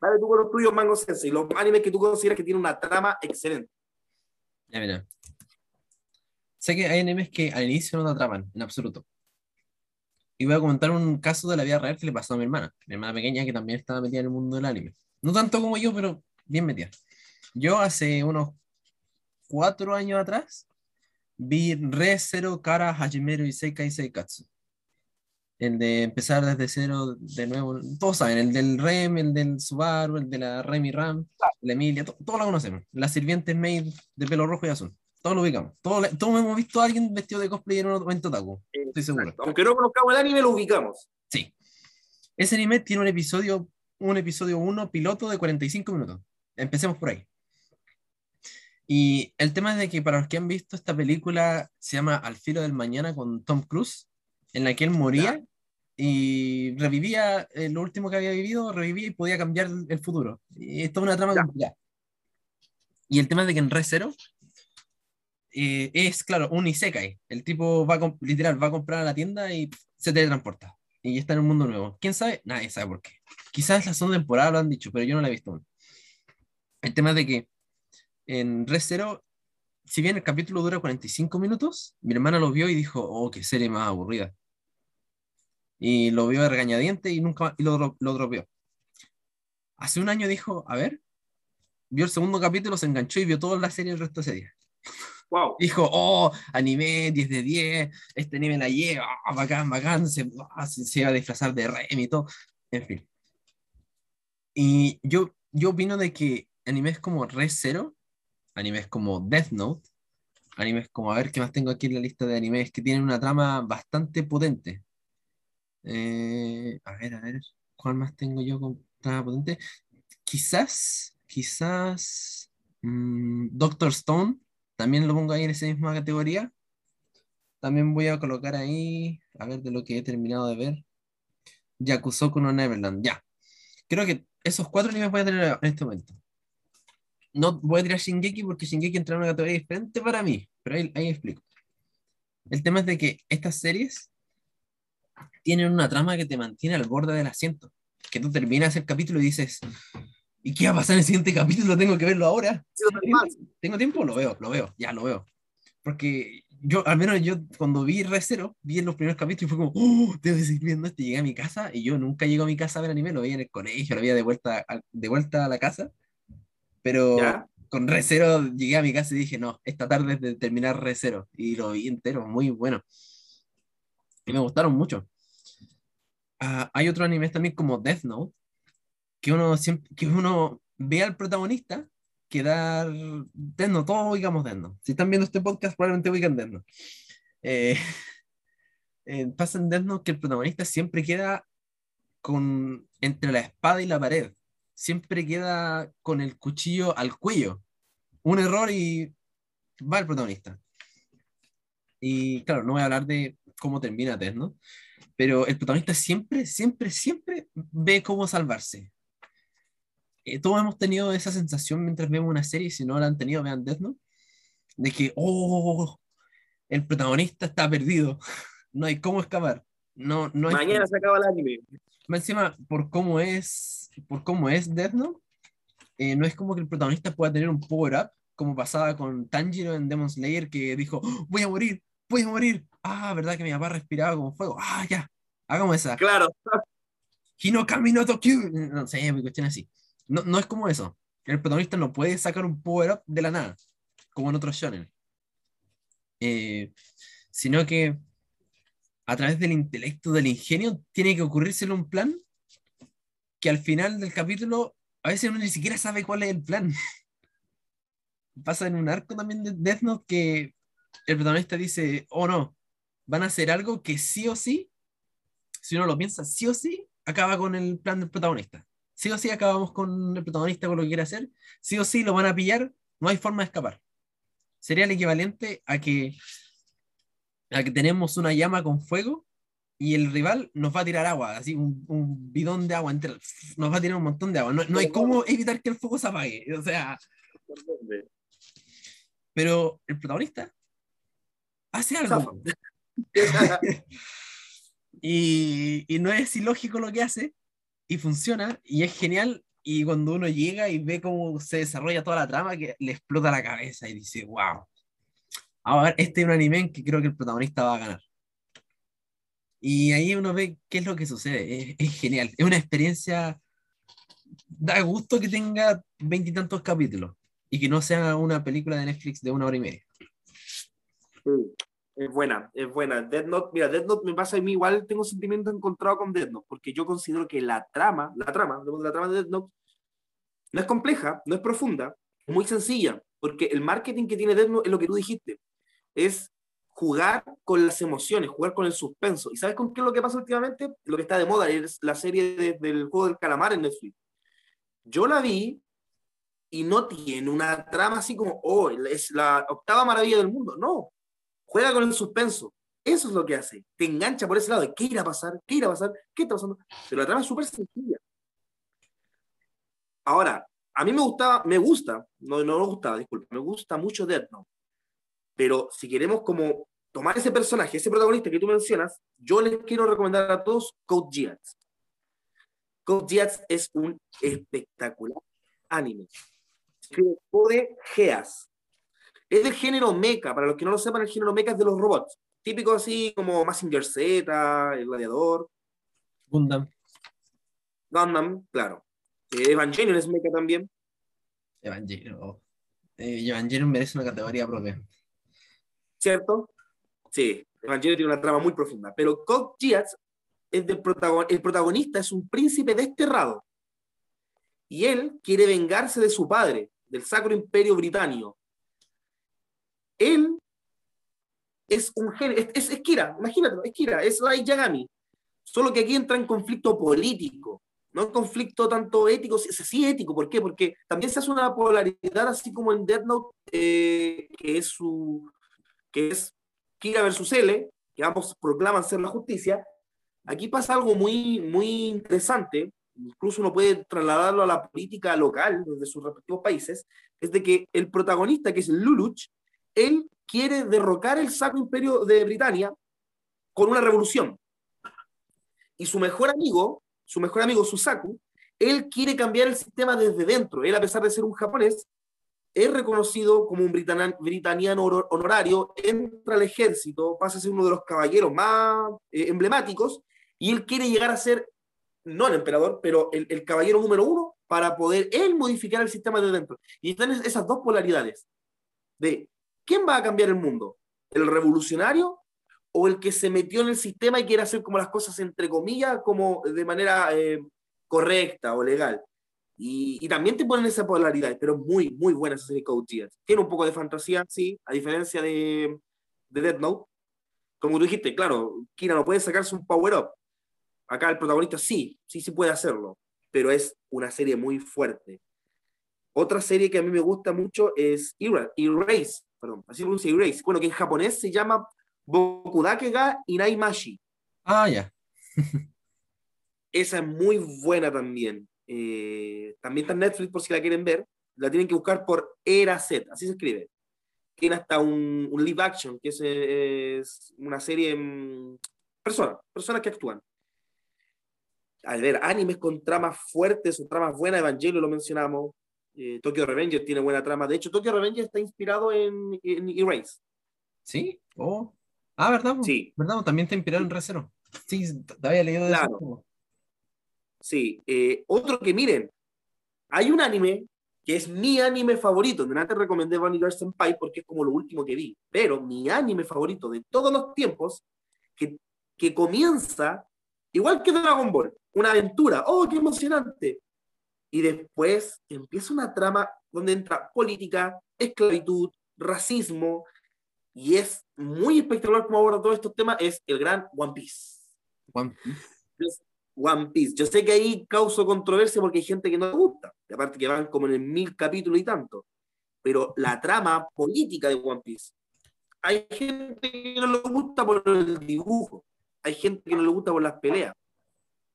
Dale tú con los tuyos, Mango Sensei, los animes que tú consideras que tienen una trama excelente. Ya, mira. Sé que hay animes que al inicio no te atrapan, en absoluto. Y voy a comentar un caso de la vida real que le pasó a mi hermana, mi hermana pequeña que también estaba metida en el mundo del anime. No tanto como yo, pero bien metida. Yo hace unos cuatro años atrás vi Re Zero Kara Hajimeru Isekai Seikatsu. El de empezar desde cero de nuevo. Todos saben, el del Rem, el del Subaru, el de la Remy Ram, la Emilia, to- todos la conocemos. La sirviente Maid de pelo rojo y azul. Todos lo ubicamos. Todos, todos hemos visto a alguien vestido de cosplay en un momento otaku. Estoy seguro. Aunque no conozcamos el anime, lo ubicamos. Sí. Ese anime tiene un episodio, un episodio 1 piloto de 45 minutos. Empecemos por ahí. Y el tema es de que para los que han visto esta película se llama Al filo del mañana con Tom Cruise, en la que él moría y revivía eh, lo último que había vivido, revivía y podía cambiar el, futuro. Y esto es una trama Ya. complicada. Y el tema es de que en Re Zero eh, es, claro, un isekai. El tipo va a, literal, va a comprar a la tienda y se teletransporta. Y está en un mundo nuevo. ¿Quién sabe? Nadie sabe por qué. Quizás la segunda temporada lo han dicho, pero yo no la he visto aún. El tema es de que en Re Zero, si bien el capítulo dura 45 minutos, mi hermana lo vio y dijo, oh, qué serie más aburrida. Y lo vio de regañadiente y nunca y lo, lo dropeó. Hace un año dijo, a ver, vio el segundo capítulo, se enganchó y vio toda la serie el resto de ese día. Wow. Dijo, oh, anime 10 de 10, este anime la lleva, ah, bacán, bacán, se, ah, se, se iba a disfrazar de Remy y todo, en fin. Y yo, yo opino de que animes como Re Zero, animes como Death Note, animes como, a ver qué más tengo aquí en la lista de animes que tienen una trama bastante potente. Eh, a ver, a ver, ¿cuál más tengo yo con trama potente? Quizás, quizás mm, Doctor Stone, también lo pongo ahí en esa misma categoría. También voy a colocar ahí, a ver de lo que he terminado de ver. Yakusoku no Neverland, ya. Creo que esos cuatro animes voy a tener en este momento. No voy a tirar Shingeki porque Shingeki entra en una categoría diferente para mí, pero ahí, ahí explico. El tema es de que estas series tienen una trama que te mantiene al borde del asiento. Que tú terminas el capítulo y dices, ¿y qué va a pasar en el siguiente capítulo? Tengo que verlo ahora. ¿Tengo tiempo? Lo veo, lo veo, ya lo veo. Porque yo, al menos yo, cuando vi Re Zero, vi en los primeros capítulos y fue como, ¡oh! Tengo que seguir viendo esto. Y llegué a mi casa y yo nunca llego a mi casa a ver anime, lo veía en el colegio, lo veía de vuelta a, de vuelta a la casa. Pero ¿Ya? con Re Zero llegué a mi casa y dije, no, esta tarde es de terminar Re Zero. Y lo vi entero, muy bueno. Y me gustaron mucho. Ah, hay otros animes también como Death Note, que uno, que uno ve al protagonista quedar Note, todos ubicamos Note. Si están viendo este podcast, probablemente ubican Note. Eh, eh, pasa en Note que el protagonista siempre queda con, entre la espada y la pared. siempre queda con el cuchillo al cuello. Un error y va el protagonista. Y claro, no voy a hablar de cómo termina Note, pero el protagonista siempre, siempre, siempre ve cómo salvarse. Eh, todos hemos tenido esa sensación mientras vemos una serie, si no la han tenido, vean Death Note, de que, oh, el protagonista está perdido, no hay cómo escapar. No, no Mañana se acaba el anime. Encima, por cómo es, por cómo es Death Note, eh, no es como que el protagonista pueda tener un power-up, como pasaba con Tanjiro en Demon Slayer, que dijo, oh, voy a morir, voy a morir. Ah, ¿verdad que mi papá respiraba como fuego? Ah, ya, hagamos esa. Claro. Hino Kamino Tokyo. No sé, mi cuestión así. No, no es como eso. El protagonista no puede sacar un power-up de la nada, como en otros shonen. Eh, sino que a través del intelecto, del ingenio, tiene que ocurrírsele un plan que al final del capítulo a veces uno ni siquiera sabe cuál es el plan. Pasa en un arco también de Death Note que el protagonista dice, oh no, van a hacer algo que sí o sí, si uno lo piensa, sí o sí, acaba con el plan del protagonista. Sí o sí acabamos con el protagonista con lo que quiere hacer, sí o sí lo van a pillar, no hay forma de escapar. Sería el equivalente a que, a que tenemos una llama con fuego y el rival nos va a tirar agua, así un, un bidón de agua entero, nos va a tirar un montón de agua. No, no hay cómo evitar que el fuego se apague. O sea, pero el protagonista hace algo. y, y, no es ilógico lo que hace, y funciona, y es genial. Y cuando uno llega y ve cómo se desarrolla toda la trama, que le explota la cabeza y dice, wow. Ahora, este es un anime en que creo que el protagonista va a ganar. Y ahí uno ve qué es lo que sucede. Es, es genial. Es una experiencia. Da gusto que tenga veintitantos capítulos y que no sea una película de Netflix de una hora y media. Es buena, es buena. Death Note, mira, Death Note me pasa a mí igual, tengo sentimiento encontrado con Death Note, porque yo considero que la trama, la trama, la trama de Death Note no es compleja, no es profunda, muy sencilla, porque el marketing que tiene Death Note es lo que tú dijiste, es jugar con las emociones, jugar con el suspenso. ¿Y sabes con qué es lo que pasa últimamente? Lo que está de moda es la serie del juego del calamar en Netflix. Yo la vi y no tiene una trama así como, oh, es la octava maravilla del mundo. No, juega con el suspenso. Eso es lo que hace. Te engancha por ese lado de qué irá a pasar, qué irá a pasar, qué está pasando. Pero la trama es súper sencilla. Ahora, a mí me gustaba, me gusta, no, no me gustaba, disculpa, me gusta mucho Death Note. Pero si queremos como tomar ese personaje, ese protagonista que tú mencionas, yo les quiero recomendar a todos Code Geass. Code Geass es un espectacular anime. Code Geass. Es del género mecha. Para los que no lo sepan, el género mecha es de los robots. Típico así como Massinger Z, El Gladiador. Gundam. Gundam, claro. Eh, Evangelion es mecha también. Evangelion. Oh. Eh, Evangelion merece una categoría propia. ¿cierto? Sí, Evangelio tiene una trama muy profunda, pero Code Geass es del el protagonista es un príncipe desterrado y él quiere vengarse de su padre, del Sacro Imperio Británico. Él es un género, es, es, Kira, imagínate, es Kira, es Light Yagami, solo que aquí entra en conflicto político, no en conflicto tanto ético, sí, sí ético, ¿por qué? Porque también se hace una polaridad así como en Death Note, eh, que es su, que es Kira versus L, que ambos proclaman ser la justicia, aquí pasa algo muy, muy interesante, incluso uno puede trasladarlo a la política local desde sus respectivos países, es de que el protagonista, que es Luluch, él quiere derrocar el Sacro Imperio de Britania con una revolución. Y su mejor amigo, su mejor amigo Susaku, él quiere cambiar el sistema desde dentro. Él, a pesar de ser un japonés, es reconocido como un britaniano honorario, entra al ejército, pasa a ser uno de los caballeros más eh, emblemáticos, y él quiere llegar a ser, no el emperador, pero el, caballero número uno para poder él modificar el sistema de dentro. Y están esas dos polaridades de quién va a cambiar el mundo, el revolucionario o el que se metió en el sistema y quiere hacer como las cosas entre comillas, como de manera eh, correcta o legal. Y, y, también te ponen esa polaridad, pero muy, muy buena esa serie Code Geass. Tiene un poco de fantasía, sí, a diferencia de, de Death Note. Como tú dijiste, claro, Kira no puede sacarse un power-up. Acá el protagonista sí, sí, sí puede hacerlo. pero es una serie muy fuerte. Otra serie que a mí me gusta mucho es Erase, perdón, así pronuncia Erase. Bueno, que en japonés se llama Bokudake ga Inaimashi. Ah, ya. Esa es muy buena también. Eh, también está en Netflix por si la quieren ver. La tienen que buscar por Eraset, así se escribe. Tiene hasta un, un live action, que es, es una serie en personas, personas que actúan. A ver, animes con tramas fuertes o tramas buenas, Evangelio lo mencionamos, eh, Tokyo Revenger tiene buena trama. De hecho, Tokyo Revenger está inspirado en, en Erase. ¿Sí? Oh. Ah, ¿verdad? Sí. ¿Verdad? También está inspirado en Recero. Sí, te había leído de Claro. eso. Sí. Eh, otro que miren, hay un anime que es mi anime favorito. De antes recomendé Vanilla Senpai porque es como lo último que vi. Pero mi anime favorito de todos los tiempos, que, que comienza igual que Dragon Ball, una aventura. ¡Oh, qué emocionante! Y después empieza una trama donde entra política, esclavitud, racismo, y es muy espectacular como aborda todos estos temas, es el gran One Piece. One Piece. One Piece. Yo sé que ahí causo controversia porque hay gente que no le gusta, y aparte que van como en el mil capítulos y tanto, pero la trama política de One Piece, hay gente que no le gusta por el dibujo, hay gente que no le gusta por las peleas,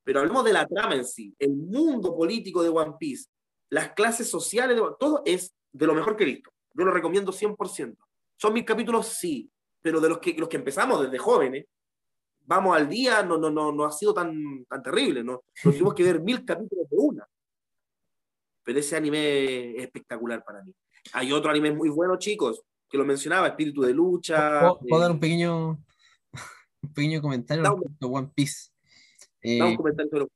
pero hablemos de la trama en sí, el mundo político de One Piece, las clases sociales, de, todo es de lo mejor que he visto. Yo lo recomiendo 100%. Son mis capítulos, sí, pero de los que, los que empezamos desde jóvenes, vamos al día, no, no, no, no ha sido tan, tan terrible, ¿no? Nos tuvimos que ver mil capítulos de una. Pero ese anime es espectacular para mí. Hay otro anime muy bueno, chicos, que lo mencionaba, Espíritu de Lucha. ¿Puedo, puedo eh, dar un pequeño, un pequeño comentario un- respecto a One Piece? Eh, da un comentario sobre-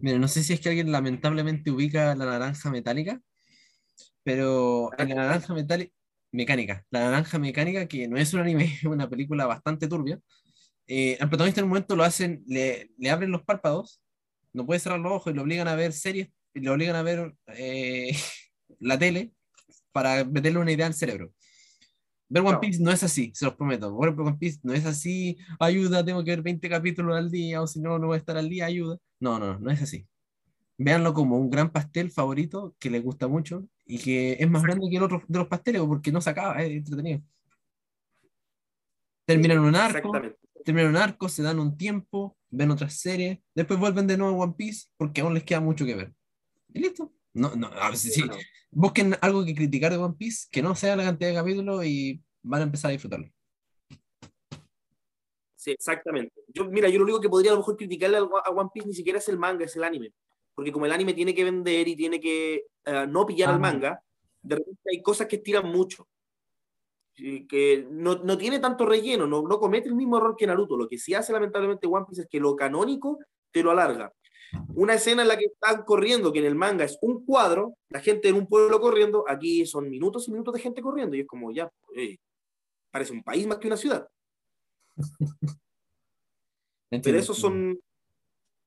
Mira, no sé si es que alguien lamentablemente ubica la naranja metálica, pero en la naranja metálica, mecánica, la naranja mecánica, que no es un anime, es una película bastante turbia, eh, al protagonista en un momento lo hacen, le, le abren los párpados, no puede cerrar los ojos y lo obligan a ver series, y lo obligan a ver eh, la tele para meterle una idea al cerebro. Ver One Claro. Piece no es así, se los prometo. Ver One Piece no es así, ayuda, tengo que ver 20 capítulos al día, o si no, no voy a estar al día, ayuda. No, no, no es así. Véanlo como un gran pastel favorito que les gusta mucho y que es más grande que el otro de los pasteles porque no se acaba, es entretenido. Terminan un arco, terminan un arco, se dan un tiempo, ven otras series, después vuelven de nuevo a One Piece porque aún les queda mucho que ver. Y listo. No, no, a ver, sí. Bueno, Busquen algo que criticar de One Piece, que no sea la cantidad de capítulos y van a empezar a disfrutarlo. Sí, exactamente. Yo, mira, yo lo único que podría a lo mejor criticarle al- a One Piece ni siquiera es el manga, es el anime. Porque como el anime tiene que vender y tiene que eh, no pillar Ah. el manga, de repente hay cosas que estiran mucho. Y que no, no tiene tanto relleno, no, no comete el mismo error que Naruto. Lo que sí hace lamentablemente One Piece es que lo canónico te lo alarga. Una escena en la que están corriendo, que en el manga es un cuadro, la gente en un pueblo corriendo, aquí son minutos y minutos de gente corriendo, y es como ya, eh, parece un país más que una ciudad. Pero esos son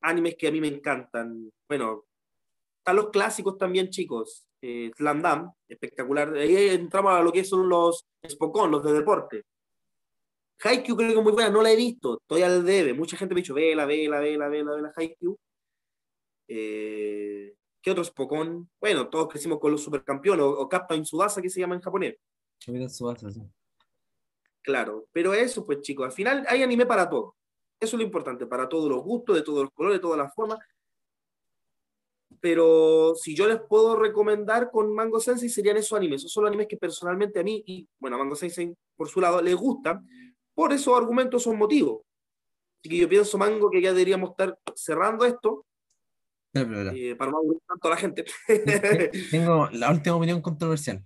animes que a mí me encantan. Bueno, están los clásicos también, chicos. Eh, Slam Dunk, espectacular. Ahí entramos a lo que son los Spokon, los de deporte. Haikyuu creo que es muy buena, no la he visto, estoy al debe. Mucha gente me ha dicho, vela, vela, vela, vela, vela, Haikyuu. Eh, ¿Qué otro Spokon? Bueno, todos crecimos con los supercampeones, o, o Captain Tsubasa, que se llama en japonés. Tsubasa, sí. Claro, pero eso, pues chicos, al final hay anime para todo. Eso es lo importante, para todos los gustos, de todos los colores, de todas las formas. Pero si yo les puedo recomendar con Mango Sensei serían esos animes. Esos son los animes que personalmente a mí, y bueno, a Mango Sensei por su lado, les gustan. Por esos argumentos, esos motivos. Así que yo pienso, Mango, que ya deberíamos estar cerrando esto. Eh, para no aburrir tanto a la gente. Tengo la última opinión controversial.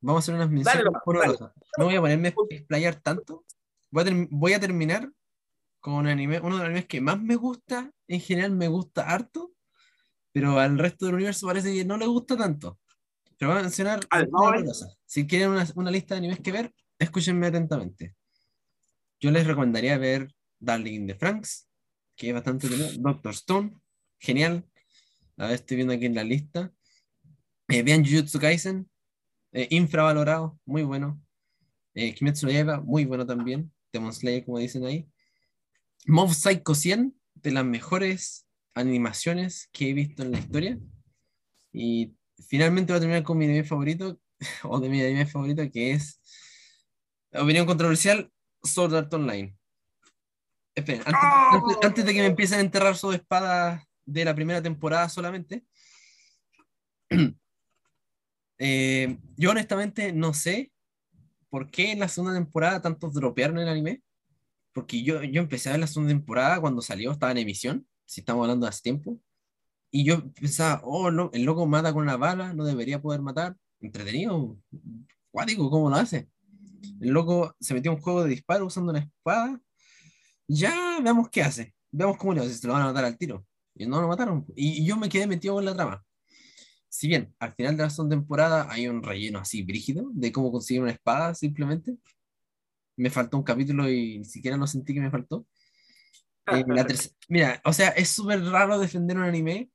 Vamos a hacer unas menciones dale. cosas. No voy a ponerme a explayar tanto. Voy a, voy a terminar con un anime, uno de los animes que más me gusta, en general me gusta harto, pero al resto del universo parece que no le gusta tanto. Pero voy a mencionar A ver, una vamos a ver. cosa. Si quieren una, una lista de animes que ver, escúchenme atentamente. Yo les recomendaría ver Darling in the Franks, que es bastante. Doctor Stone, genial. A ver, estoy viendo aquí en la lista. Eh, vean Jujutsu Kaisen, eh, infravalorado, muy bueno. Eh, Kimetsu no Yaiba, muy bueno también. Demon Slayer, como dicen ahí. Mob Psycho 100, de las mejores animaciones que he visto en la historia. Y finalmente voy a terminar con mi anime favorito, o de mi anime favorito, que es, opinión controversial, Sword Art Online. Esperen, antes, antes, de que me empiecen a enterrar su espada de la primera temporada solamente, eh, yo honestamente no sé por qué en la segunda temporada tantos dropearon el anime. Porque yo, yo empecé a ver la segunda temporada cuando salió, estaba en emisión, si estamos hablando de hace tiempo. Y yo pensaba, oh, no, el loco mata con una bala, no debería poder matar. Entretenido, cuático, ¿cómo lo hace? El loco se metió en un juego de disparo usando una espada. Ya veamos qué hace. Veamos cómo le hace, se lo van a matar al tiro. Y no lo mataron. Y, yo me quedé metido en la trama. Si bien al final de la segunda temporada hay un relleno así brígido de cómo conseguir una espada simplemente, me faltó un capítulo y ni siquiera lo sentí que me faltó. Eh, mira, o sea, es súper raro defender un anime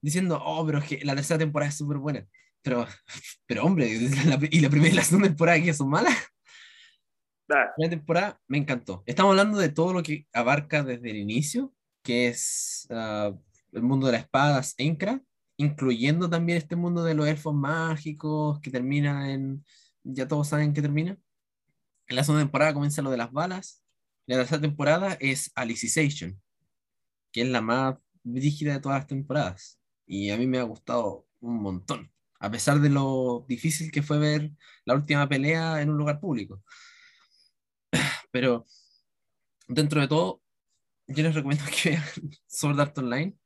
diciendo, oh, pero es que la tercera temporada es súper buena. Pero, pero hombre, y la primera y la segunda temporada que son malas. La primera temporada me encantó. Estamos hablando de todo lo que abarca desde el inicio, que es ah, el mundo de las espadas Encra, incluyendo también este mundo de los elfos mágicos, que termina en, ya todos saben que termina. En la segunda temporada comienza lo de las balas. La tercera temporada es Alicization, que es la más rígida de todas las temporadas. Y a mí me ha gustado un montón, a pesar de lo difícil que fue ver la última pelea en un lugar público. Pero dentro de todo, yo les recomiendo que vean Sword Art Online,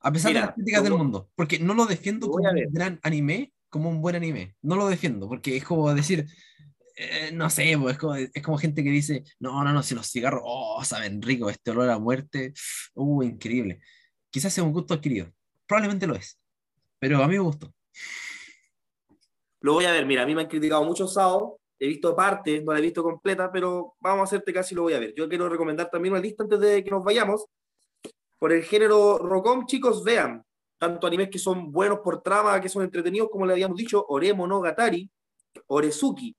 a pesar de las críticas del mundo, porque no lo defiendo como un gran anime, como un buen anime. No lo defiendo, porque es como decir, eh, no sé, pues, es, como, gente que dice, no, no, no, si los cigarros, oh, saben rico, este olor a muerte, uh, increíble. Quizás sea un gusto adquirido, probablemente lo es, pero a mí me gustó. Lo voy a ver, mira, a mí me han criticado mucho Sao, he visto partes, no la he visto completa, pero vamos a hacerte casi lo voy a ver. Yo quiero recomendar también una lista antes de que nos vayamos. Por el género Rocom, chicos, vean, tanto animes que son buenos por trama, que son entretenidos, como le habíamos dicho, Oremo no Gatari, Orezuki,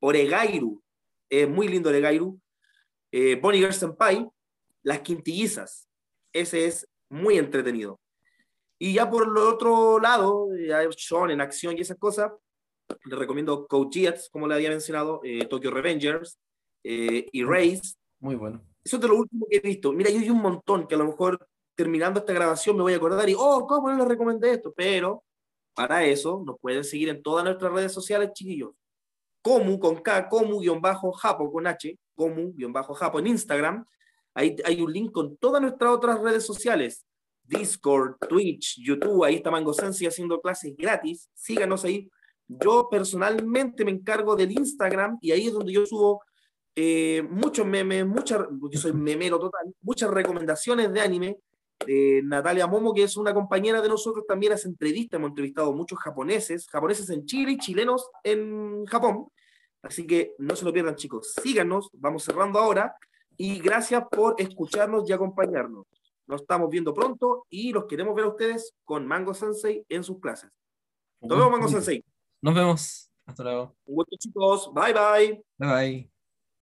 Oregairu, es muy lindo Oregairu, eh, Bonnie Girl Senpai, Las Quintillizas, ese es muy entretenido. Y ya por el otro lado, ya son en acción y esas cosas, les recomiendo Code Geass, como le había mencionado, eh, Tokyo Revengers, eh, Erase. Muy bueno. Eso es de lo último que he visto. Mira, yo hay un montón que a lo mejor terminando esta grabación me voy a acordar y, oh, ¿cómo no les recomendé esto? Pero para eso nos pueden seguir en todas nuestras redes sociales, chiquillos. Comu con K, Comu-Japo con H, Comu-Japo en Instagram. Ahí hay un link con todas nuestras otras redes sociales. Discord, Twitch, YouTube, ahí está Mango Sensi haciendo clases gratis. Síganos ahí. Yo personalmente me encargo del Instagram y ahí es donde yo subo eh, muchos memes, muchas, yo soy memero total, muchas recomendaciones de anime. Natalia Momo, que es una compañera de nosotros, también hace entrevistas, hemos entrevistado muchos japoneses, japoneses en Chile y chilenos en Japón. Así que no se lo pierdan, chicos. Síganos, vamos cerrando ahora. Y gracias por escucharnos y acompañarnos. Nos estamos viendo pronto y los queremos ver a ustedes con Mango Sensei en sus clases. Nos vemos, Mango Sensei. Nos vemos. Hasta luego. Un gusto, chicos. Bye, bye. Bye, bye.